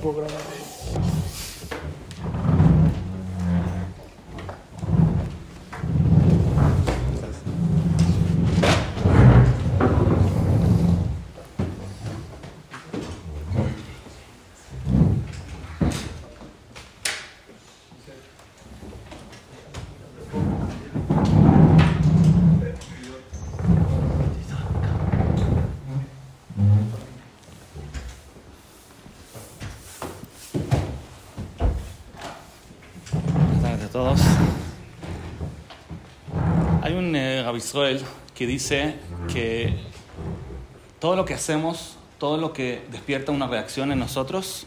puedo grabar. Todos. Hay un eh, que dice que todo lo que hacemos, todo lo que despierta una reacción en nosotros,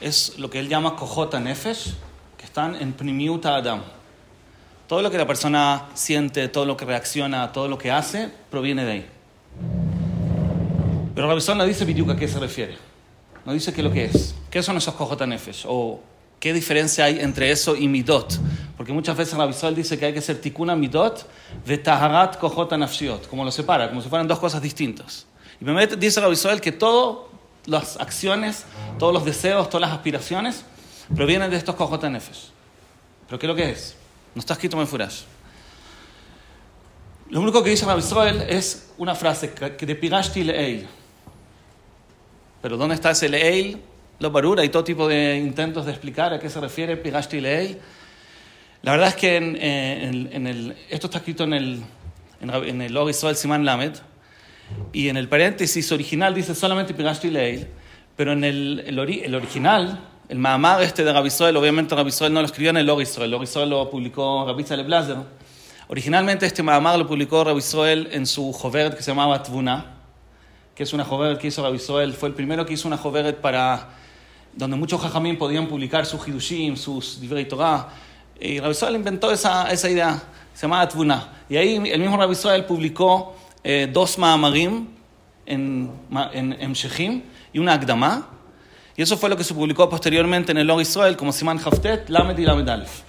es lo que él llama Kohota Nefesh, que están en Primiuta Adam. Todo lo que la persona siente, todo lo que reacciona, todo lo que hace, proviene de ahí. Pero Israel no dice Bidyuk a qué se refiere. No dice qué es lo que es. ¿Qué son esos Kohota Nefesh? O ¿Qué diferencia hay entre eso y midot? Porque muchas veces visual dice que hay que ser tikuna midot de taharat kohota nafshiot, como lo separa, como si fueran dos cosas distintas. Y me dice visual que todas las acciones, todos los deseos, todas las aspiraciones provienen de estos kohota nefesh. ¿Pero qué es lo que es? No está escrito en Furash. Lo único que dice visual es una frase, que de pigashti le'eil. Pero ¿dónde está ese le'eil? Lo barura y todo tipo de intentos de explicar a qué se refiere Pigashti Lei. La verdad es que en, en, en el, esto está escrito en el, en, el Log Israel Siman Lamed, y en el paréntesis original dice solamente Pigashti Lei, pero en el, el, ori, el original, el Mahamar este de Rabisrael, obviamente Rabisrael no lo escribió en el Log Israel, el Log Israel lo publicó Rabbi Leblazer. Originalmente este Mahamar lo publicó Rabisrael en su Joveret que se llamaba Tvuna, que es una Joveret que hizo Rabisrael, fue el primero que hizo una Joveret para donde muchos jajamín podían publicar sus hidushim, sus divrei Torah. Y Rabbi Israel inventó esa, esa idea, se llamaba Tvuna. Y ahí el mismo Rabbi Israel publicó eh, dos Maamarim en, en, en Shechim y una Agdama. Y eso fue lo que se publicó posteriormente en el Log Israel como Siman Haftet, Lamed y Lamed Aleph.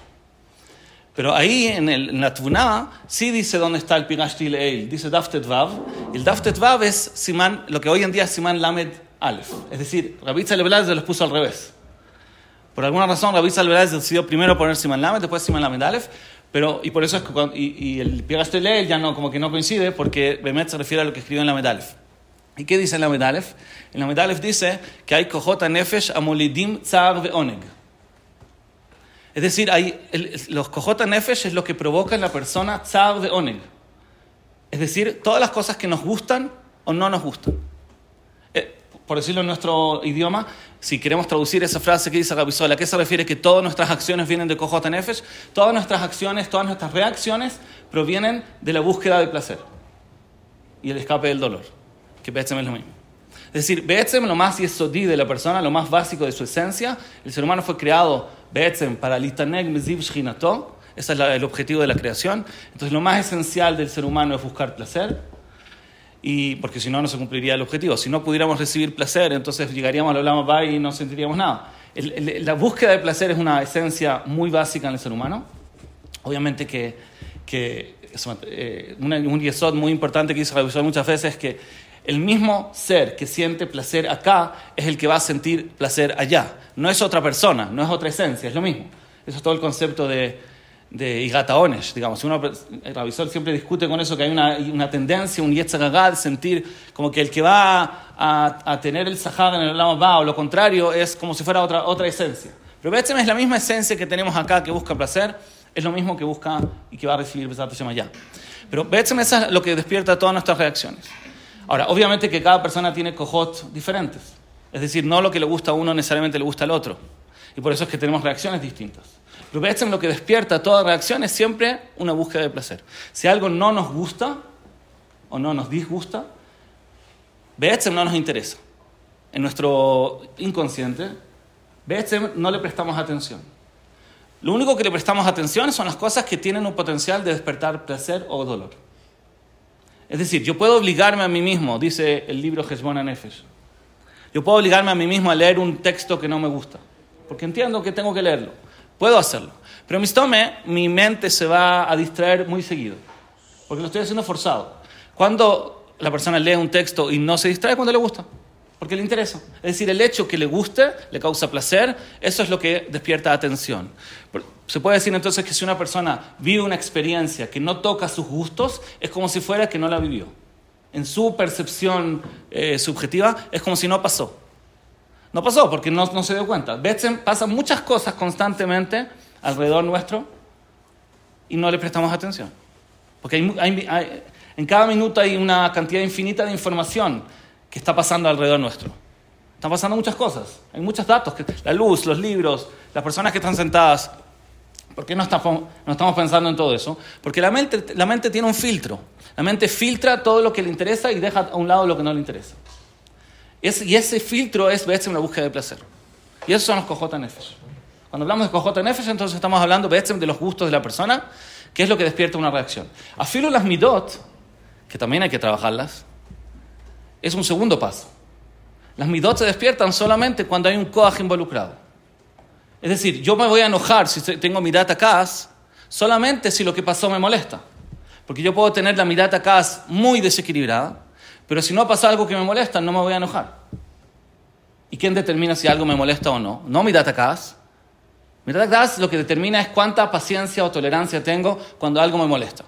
Pero ahí en, el, en la Tvuna sí dice dónde está el Pigashti Leil, dice Daftet Vav. El Daftet Vav es Siman, lo que hoy en día es Siman Lamed Aleph. Es decir, Rabbi Tzalebelaz los puso al revés. Por alguna razón, Rabbi Tzalebelaz decidió primero poner Siman Lamed, después Siman Lamed Aleph. Pero, y por eso es que cuando, y, y el Pigashti Leil ya no, como que no coincide, porque Bemet se refiere a lo que escribió en Lamed Aleph. ¿Y qué dice en Lamed Aleph? En Lamed Aleph dice que hay Kohota Nefesh Amolidim Tzar Ve'oneg. Es decir, hay, los Kohota Nefesh es lo que provoca en la persona Tzar Ve'oneg. Es decir, todas las cosas que nos gustan o no nos gustan. Por decirlo en nuestro idioma, si queremos traducir esa frase que dice Rabisol, ¿a qué se refiere que todas nuestras acciones vienen de Kohota Nefesh? Todas nuestras acciones, todas nuestras reacciones provienen de la búsqueda del placer y el escape del dolor, que Be'etzem es lo mismo. Es decir, Be'etzem, lo más yesodí de la persona, lo más básico de su esencia, el ser humano fue creado Be'etzem para litaneg meziv shchinato, ese es el objetivo de la creación. Entonces, lo más esencial del ser humano es buscar placer, y porque si no, no se cumpliría el objetivo. Si no pudiéramos recibir placer, entonces llegaríamos al Olama Bay y no sentiríamos nada. El, el, la búsqueda de placer es una esencia muy básica en el ser humano. Obviamente que, que eh, una, un yesod muy importante que hizo revisar muchas veces es que el mismo ser que siente placer acá es el que va a sentir placer allá. No es otra persona, no es otra esencia, es lo mismo. Eso es todo el concepto de, de Igataones, digamos. Uno, el revisor siempre discute con eso que hay una, una tendencia, un yetzagagá de sentir como que el que va a, a tener el sahar en el lama va o lo contrario es como si fuera otra, otra esencia. Pero Betzem es la misma esencia que tenemos acá que busca placer, es lo mismo que busca y que va a recibir Besat Hashem allá. Pero Betzem es lo que despierta todas nuestras reacciones. Ahora, obviamente que cada persona tiene cojot diferentes. Es decir, no lo que le gusta a uno necesariamente le gusta al otro. Y por eso es que tenemos reacciones distintas. Lo que despierta toda reacción es siempre una búsqueda de placer. Si algo no nos gusta o no nos disgusta, Betzem no nos interesa. En nuestro inconsciente, Betzem no le prestamos atención. Lo único que le prestamos atención son las cosas que tienen un potencial de despertar placer o dolor. Es decir, yo puedo obligarme a mí mismo, dice el libro Hezbollah Nefesh. Yo puedo obligarme a mí mismo a leer un texto que no me gusta, porque entiendo que tengo que leerlo. Puedo hacerlo. Pero mi tome, mi mente se va a distraer muy seguido, porque lo estoy haciendo forzado. Cuando la persona lee un texto y no se distrae, cuando le gusta. Porque le interesa. Es decir, el hecho que le guste, le causa placer, eso es lo que despierta atención. Se puede decir entonces que si una persona vive una experiencia que no toca sus gustos, es como si fuera que no la vivió. En su percepción eh, subjetiva, es como si no pasó. No pasó porque no, no se dio cuenta. Pasan muchas cosas constantemente alrededor nuestro y no le prestamos atención. Porque en cada minuto hay una cantidad infinita de información que está pasando alrededor nuestro. Están pasando muchas cosas, hay muchos datos, la luz, los libros, las personas que están sentadas. ¿Por qué no estamos, pensando en todo eso? Porque la mente tiene un filtro. La mente filtra todo lo que le interesa y deja a un lado lo que no le interesa. Y ese filtro es veces una búsqueda de placer. Y esos son los cojota nefesh. Cuando hablamos de cojota nefesh, entonces estamos hablando de los gustos de la persona, que es lo que despierta una reacción. Afilo las midot, que también hay que trabajarlas, es un segundo paso. Las midot se despiertan solamente cuando hay un coaj involucrado. Es decir, yo me voy a enojar si tengo mirata kas solamente si lo que pasó me molesta. Porque yo puedo tener la mirata kas muy desequilibrada, pero si no pasa algo que me molesta, no me voy a enojar. ¿Y quién determina si algo me molesta o no? No mirata kas. Mirata kas lo que determina es cuánta paciencia o tolerancia tengo cuando algo me molesta.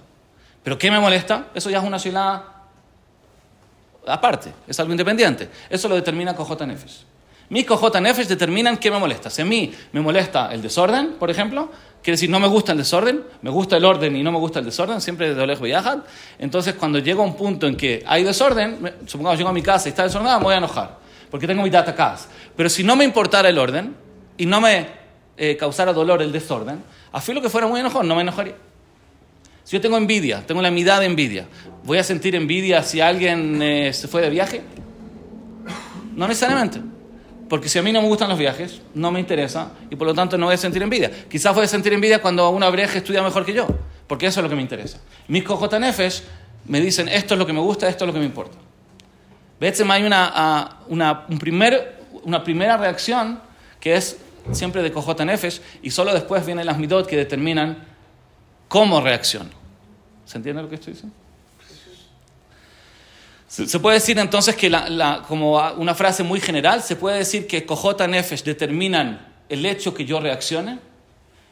¿Pero qué me molesta? Eso ya es una shilá aparte, es algo independiente. Eso lo determina Cojota Nefesh. Mis Cojota Nefesh determinan qué me molesta. Si a mí me molesta el desorden, por ejemplo, quiere decir no me gusta el desorden, me gusta el orden y no me gusta el desorden, siempre de lejos viajan. Entonces, cuando llego a un punto en que hay desorden, supongamos llego a mi casa y está desordenada, me voy a enojar, porque tengo mi data casa. Pero si no me importara el orden y no me eh, causara dolor el desorden, a lo que fuera muy enojón, no me enojaría. Si yo tengo envidia, tengo la mitad de envidia, ¿voy a sentir envidia si alguien eh, se fue de viaje? No necesariamente. Porque si a mí no me gustan los viajes, no me interesa y por lo tanto no voy a sentir envidia. Quizás voy a sentir envidia cuando una breja estudia mejor que yo, porque eso es lo que me interesa. Mis cojotanefes me dicen esto es lo que me gusta, esto es lo que me importa. ¿Ves? Hay una, una, un una primera reacción que es siempre de cojotanefes y solo después vienen las midot que determinan cómo reacciono. ¿Se entiende lo que estoy diciendo? Se puede decir entonces que, como una frase muy general, se puede decir que Cojota Nefesh determinan el hecho que yo reaccione,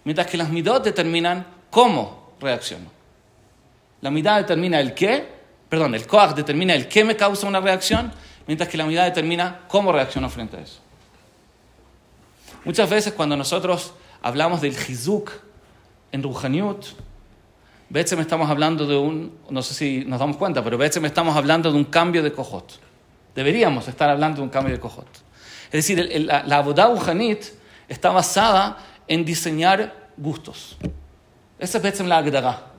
mientras que las midot determinan cómo reacciono. La midad determina el qué, perdón, el Koach determina el qué me causa una reacción, mientras que la midad determina cómo reacciono frente a eso. Muchas veces cuando nosotros hablamos del Hizuk en Ruhaniut, me estamos hablando de un, no sé si nos damos cuenta, pero me estamos hablando de un cambio de cojot. Deberíamos estar hablando de un cambio de cojot. Es decir, la, la Abodá está basada en diseñar gustos. Esa es la Agdara.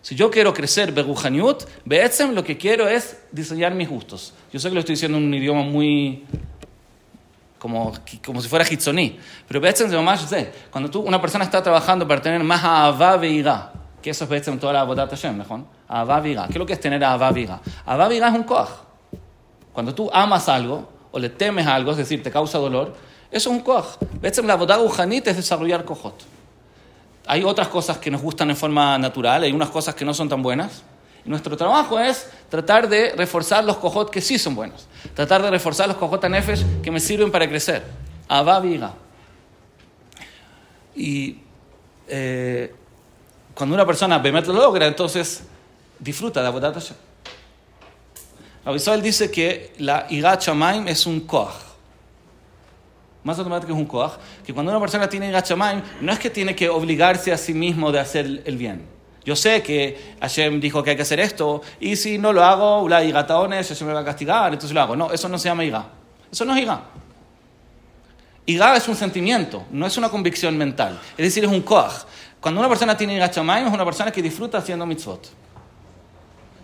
Si yo quiero crecer Beruhaniut, Be'etzem lo que quiero es diseñar mis gustos. Yo sé que lo estoy diciendo en un idioma muy. como, como si fuera hitzoní. Pero Be'etzem de más Cuando tú, una persona está trabajando para tener más Avá Veirá, que eso es en toda la Abodat Hashem, ¿mejor? Avaviga. ¿Qué es lo que es tener Avaviga? Avaviga es un koach. Cuando tú amas algo o le temes algo, es decir, te causa dolor, eso es un koach. en la Abodat Ujanit es desarrollar kojot. Hay otras cosas que nos gustan en forma natural, hay unas cosas que no son tan buenas. Y nuestro trabajo es tratar de reforzar los kojot que sí son buenos. Tratar de reforzar los kojot anefesh que me sirven para crecer. Avaviga. Y eh, cuando una persona Bemet lo logra, entonces disfruta de Abodat Hashem. Rabbi dice que la Igat Shamaim es un koach. Más automático es un koach. Que cuando una persona tiene Igat Shamaim, no es que tiene que obligarse a sí mismo de hacer el bien. Yo sé que Hashem dijo que hay que hacer esto, y si no lo hago, la Igataones, Hashem me va a castigar, entonces lo hago. No, eso no se llama Igat. Eso no es Igat. Igat es un sentimiento, no es una convicción mental. Es decir, es un koach. Cuando una persona tiene Igachamayim es una persona que disfruta haciendo mitzvot.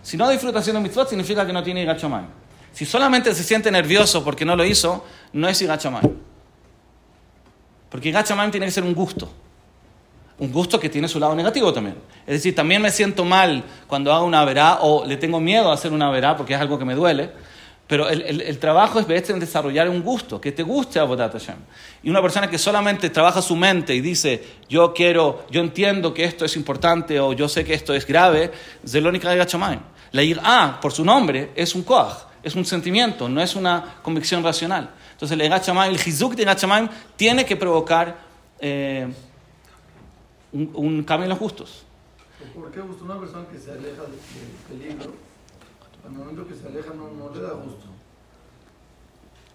Si no disfruta haciendo mitzvot, significa que no tiene Igachamayim. Si solamente se siente nervioso porque no lo hizo, no es Igachamayim. Porque Igachamayim tiene que ser un gusto. Un gusto que tiene su lado negativo también. Es decir, también me siento mal cuando hago una verá o le tengo miedo a hacer una verá porque es algo que me duele. Pero el, el, trabajo es en desarrollar un gusto, que te guste Abodat Hashem. Y una persona que solamente trabaja su mente y dice, yo quiero, yo entiendo que esto es importante o yo sé que esto es grave, Zelónica de Gachamayim. La IRA, por su nombre, es un koach, es un sentimiento, no es una convicción racional. Entonces el Egachamaim, el Hizuk de Egachamaim tiene que provocar eh, un, un, cambio en los gustos. ¿Por qué gusto una persona que se aleja del peligro? Al momento que se aleja no, no le da gusto.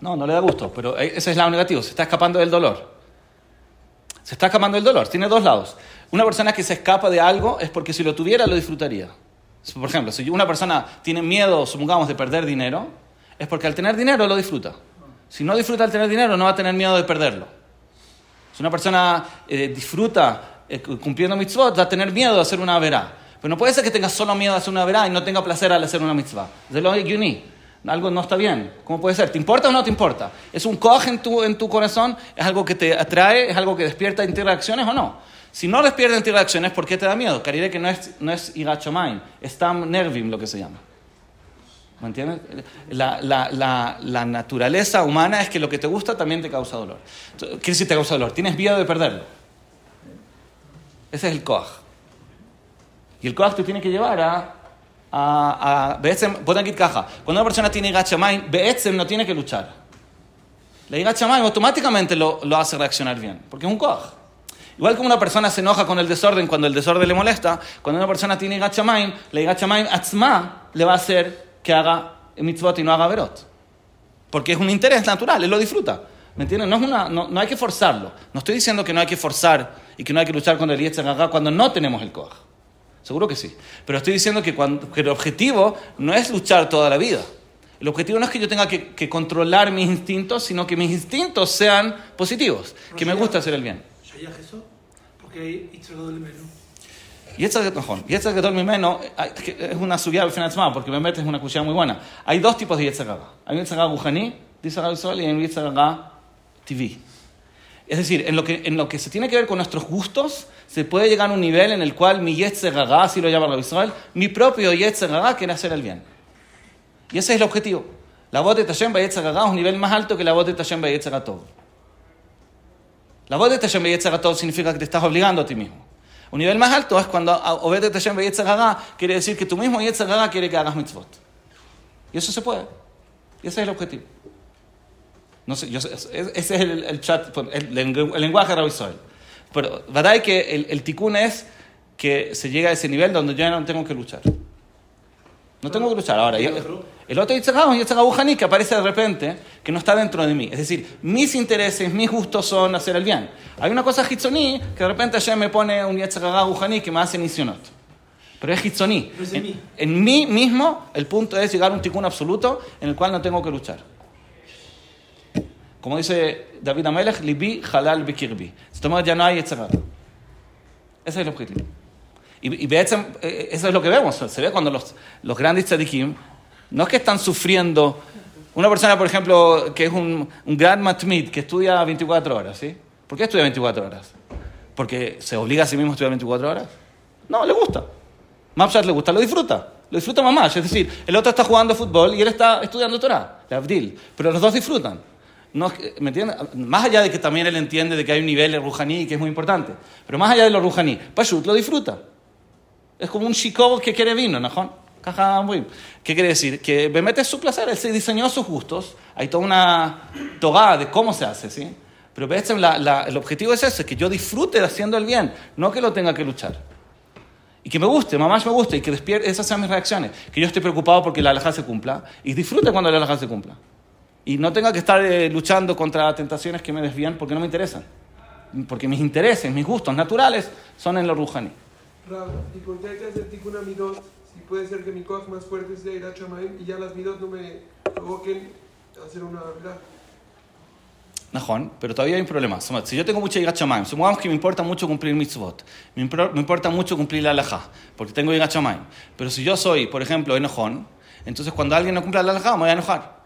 No, no le da gusto, pero ese es el lado negativo, se está escapando del dolor. Se está escapando del dolor, tiene dos lados. Una persona que se escapa de algo es porque si lo tuviera lo disfrutaría. Por ejemplo, si una persona tiene miedo, supongamos, de perder dinero, es porque al tener dinero lo disfruta. Si no disfruta al tener dinero, no va a tener miedo de perderlo. Si una persona eh, disfruta eh, cumpliendo mitzvot, va a tener miedo de hacer una verá. Pero no puede ser que tenga solo miedo de hacer una verá y no tenga placer al hacer una mitzvah. De lo yuní algo no está bien. ¿Cómo puede ser? ¿Te importa o no te importa? ¿Es un coge en tu, en tu corazón? ¿Es algo que te atrae? ¿Es algo que despierta interacciones o no? Si no despierta interacciones, ¿por qué te da miedo? Cariré que no es, no es igachomain, es tam nervim lo que se llama. ¿Me entiendes? La, la, la, la, naturaleza humana es que lo que te gusta también te causa dolor. ¿Qué decir te causa dolor? Tienes miedo de perderlo. Ese es el koach. Y el koach te tiene que llevar a a, caja. Cuando una persona tiene gachamain, Beetzem no tiene que luchar. La gachamain automáticamente lo, lo, hace reaccionar bien, porque es un koach. Igual como una persona se enoja con el desorden cuando el desorden le molesta, cuando una persona tiene gachamain, la gachamain atzma le va a hacer que haga mitzvot y no haga verot. Porque es un interés natural, él lo disfruta. ¿Me entiendes? No, es una, no, no, hay que forzarlo. No estoy diciendo que no hay que forzar y que no hay que luchar con el Yetzer cuando no tenemos el koach. Seguro que sí. Pero estoy diciendo que, cuando, el objetivo no es luchar toda la vida. El objetivo no es que yo tenga que, controlar mis instintos, sino que mis instintos sean positivos, que me gusta hacer el bien. Y esta y esta que es una subida al final porque me metes en una cuchilla muy buena. Hay dos tipos de Yetzagá. Hay un Yetzagá Gujani, dice Sol, y hay un Yetzagá TV. Es decir, en lo, que, en lo que se tiene que ver con nuestros gustos, se puede llegar a un nivel en el cual mi Yetzer si lo llama la Israel, mi propio Yetzer quiere hacer el bien. Y ese es el objetivo. La voz de Tashem Yetzer es un nivel más alto que la voz de Tashem Yetzer La voz de Tashem Yetzer significa que te estás obligando a ti mismo. Un nivel más alto es cuando Obed de Tashem Yetzer quiere decir que tu mismo Yetzer quiere que hagas mitzvot. Y eso se puede. Y ese es el objetivo. No sé, yo ese es el, el chat, pues, el, lenguaje de Rabbi Pero verdad que el, el tikkun es que se llega a ese nivel donde yo ya no tengo que luchar. No tengo que luchar. Ahora, el otro Yitzhak es que aparece de repente, que no está dentro de mí. Es decir, mis intereses, mis gustos son hacer el bien. Hay una cosa Hitzoní que de repente ayer me pone un Yitzhak que me hace nisionot. Pero es Hitzoní. En, en, mí mismo, el punto es llegar a un tikkun absoluto en el cual no tengo que luchar. Como dice David Amelech, libi halal bikirbi. ya no hay Ese es el objetivo. Y, y eso es lo que vemos. Se ve cuando los, los grandes tzadikim, no es que están sufriendo. Una persona, por ejemplo, que es un, un gran matmid, que estudia 24 horas, ¿sí? ¿Por qué estudia 24 horas? ¿Porque se obliga a sí mismo a estudiar 24 horas? No, le gusta. Mapshat le gusta, lo disfruta. Lo disfruta mamá. Es decir, el otro está jugando fútbol y él está estudiando Torah, Abdil. Pero los dos disfrutan. No, ¿Me entiendes? Más allá de que también él entiende de que hay un nivel de Rujaní que es muy importante. Pero más allá de lo Rujaní, Pashut lo disfruta. Es como un chico que quiere vino, ¿no? ¿Qué quiere decir? Que mete su placer, él se diseñó sus gustos. Hay toda una togada de cómo se hace, ¿sí? Pero el objetivo es ese, que yo disfrute haciendo el bien, no que lo tenga que luchar. Y que me guste, mamá me guste, y que despierte, esas sean mis reacciones. Que yo esté preocupado porque la alhaja se cumpla, y disfrute cuando la alhaja se cumpla y no tenga que estar eh, luchando contra tentaciones que me desvían porque no me interesan. Porque mis intereses, mis gustos naturales son en lo rujani. ¿y por qué hay que hacer tikkun midot? Si puede ser que mi koach más fuerte sea ir a y ya las midot no me provoquen hacer una Najón, pero todavía hay un problema. Si yo tengo mucha Irachamayim, supongamos que me importa mucho cumplir mitzvot, me, importa mucho cumplir la alajá, porque tengo Irachamayim. Pero si yo soy, por ejemplo, enojón, entonces cuando alguien no cumple la alajá, me voy a enojar.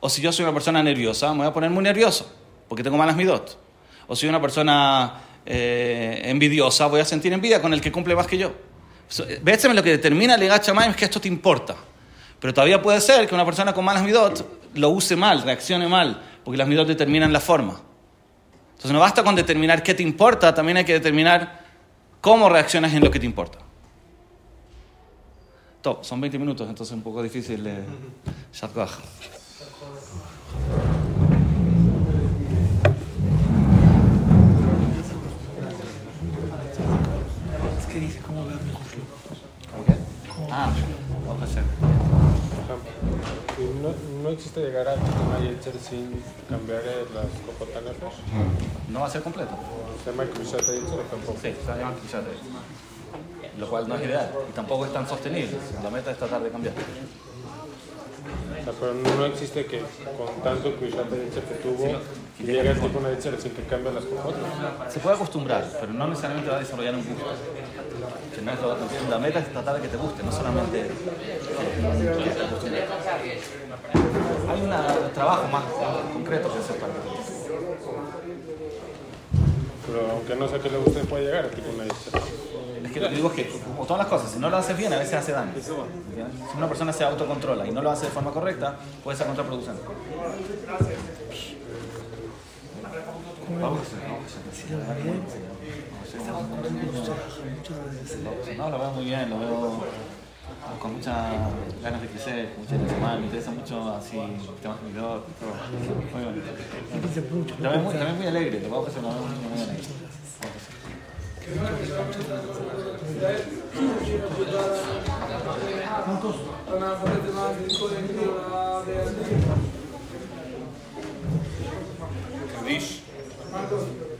O si yo soy una persona nerviosa, me voy a poner muy nervioso, porque tengo malas midot. O si soy una persona eh, envidiosa, voy a sentir envidia con el que cumple más que yo. Vétseme lo que determina el Egachamay es que esto te importa. Pero todavía puede ser que una persona con malas midot lo use mal, reaccione mal, porque las midot determinan la forma. Entonces no basta con determinar qué te importa, también hay que determinar cómo reaccionas en lo que te importa. Top, son 20 minutos, entonces es un poco difícil. Eh, no, no existe llegar a Tikkun Yetzer sin cambiar eh, las copotanefes. No va a ser completo. Se llama o tampoco. Sí, se llama Kishat Lo cual no es ideal y tampoco es tan sostenible. La meta es tratar de cambiar. Sea, pero no existe que con tanto Krushat Yetzer que tuvo, que llegue al Tikkun Yetzer sin que cambie las copotas. Se puede acostumbrar, pero no necesariamente va a desarrollar un gusto. Que no es lo- la meta es tratar de que te guste, no solamente que que te acostumbre. Hay una- un trabajo más concreto que hacer para que. Pero aunque no sé qué le guste, puede llegar al Tikkun Yetzer. Es que lo que digo es que, como todas las cosas, si no lo haces bien, a veces hace daño. Si una persona se autocontrola y no lo hace de forma correcta, puede ser contraproducente. No, lo veo muy bien, lo veo con muchas ganas de crecer, con mucha intensidad, me interesa mucho así temas de y todo. Muy bien. También muy, también muy alegre, lo veo muy alegre. Vamos a hacer. ¿Cuántos?